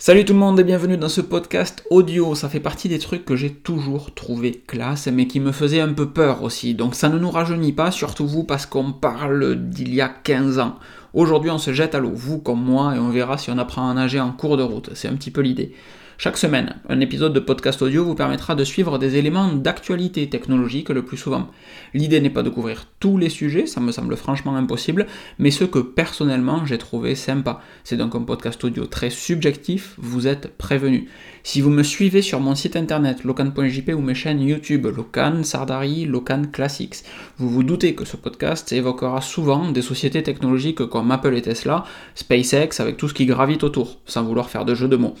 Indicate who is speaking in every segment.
Speaker 1: Salut tout le monde et bienvenue dans ce podcast audio. Ça fait partie des trucs que j'ai toujours trouvé classe, mais qui me faisaient un peu peur aussi. Donc ça ne nous rajeunit pas, surtout vous, parce qu'on parle d'il y a 15 ans. Aujourd'hui, on se jette à l'eau, vous comme moi, et on verra si on apprend à nager en cours de route. C'est un petit peu l'idée. Chaque semaine, un épisode de podcast audio vous permettra de suivre des éléments d'actualité technologique le plus souvent. L'idée n'est pas de couvrir tous les sujets, ça me semble franchement impossible, mais ceux que personnellement j'ai trouvé sympa. C'est donc un podcast audio très subjectif, vous êtes prévenus. Si vous me suivez sur mon site internet locan.jp ou mes chaînes YouTube Locan, Sardari, Locan Classics, vous vous doutez que ce podcast évoquera souvent des sociétés technologiques comme Apple et Tesla, SpaceX avec tout ce qui gravite autour, sans vouloir faire de jeu de mots.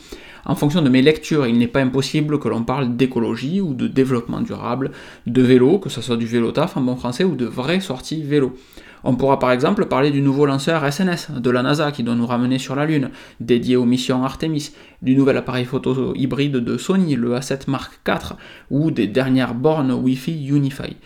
Speaker 1: En fonction de mes lectures, il n'est pas impossible que l'on parle d'écologie ou de développement durable, de vélo, que ce soit du vélo taf en bon français ou de vraies sorties vélo. On pourra par exemple parler du nouveau lanceur SNS de la NASA qui doit nous ramener sur la Lune, dédié aux missions Artemis, du nouvel appareil photo hybride de Sony, le A7 Mark IV, ou des dernières bornes Wi-Fi Unify.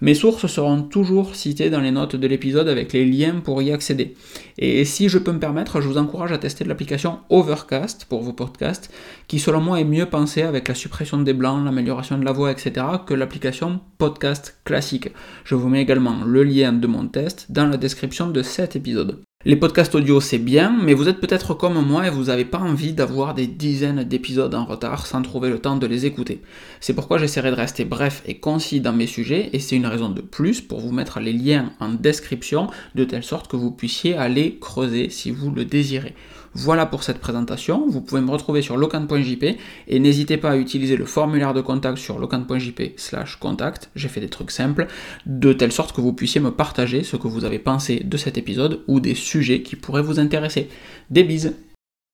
Speaker 1: Mes sources seront toujours citées dans les notes de l'épisode avec les liens pour y accéder. Et si je peux me permettre, je vous encourage à tester l'application Overcast pour vos podcasts, qui selon moi est mieux pensée avec la suppression des blancs, l'amélioration de la voix, etc., que l'application Podcast classique. Je vous mets également le lien de mon test dans la description de cet épisode. Les podcasts audio, c'est bien, mais vous êtes peut-être comme moi et vous n'avez pas envie d'avoir des dizaines d'épisodes en retard sans trouver le temps de les écouter. C'est pourquoi j'essaierai de rester bref et concis dans mes sujets, et c'est une raison de plus pour vous mettre les liens en description, de telle sorte que vous puissiez aller creuser si vous le désirez. Voilà pour cette présentation, vous pouvez me retrouver sur locan.jp et n'hésitez pas à utiliser le formulaire de contact sur locan.jp slash contact, j'ai fait des trucs simples, de telle sorte que vous puissiez me partager ce que vous avez pensé de cet épisode ou des sujets qui pourraient vous intéresser. Des bises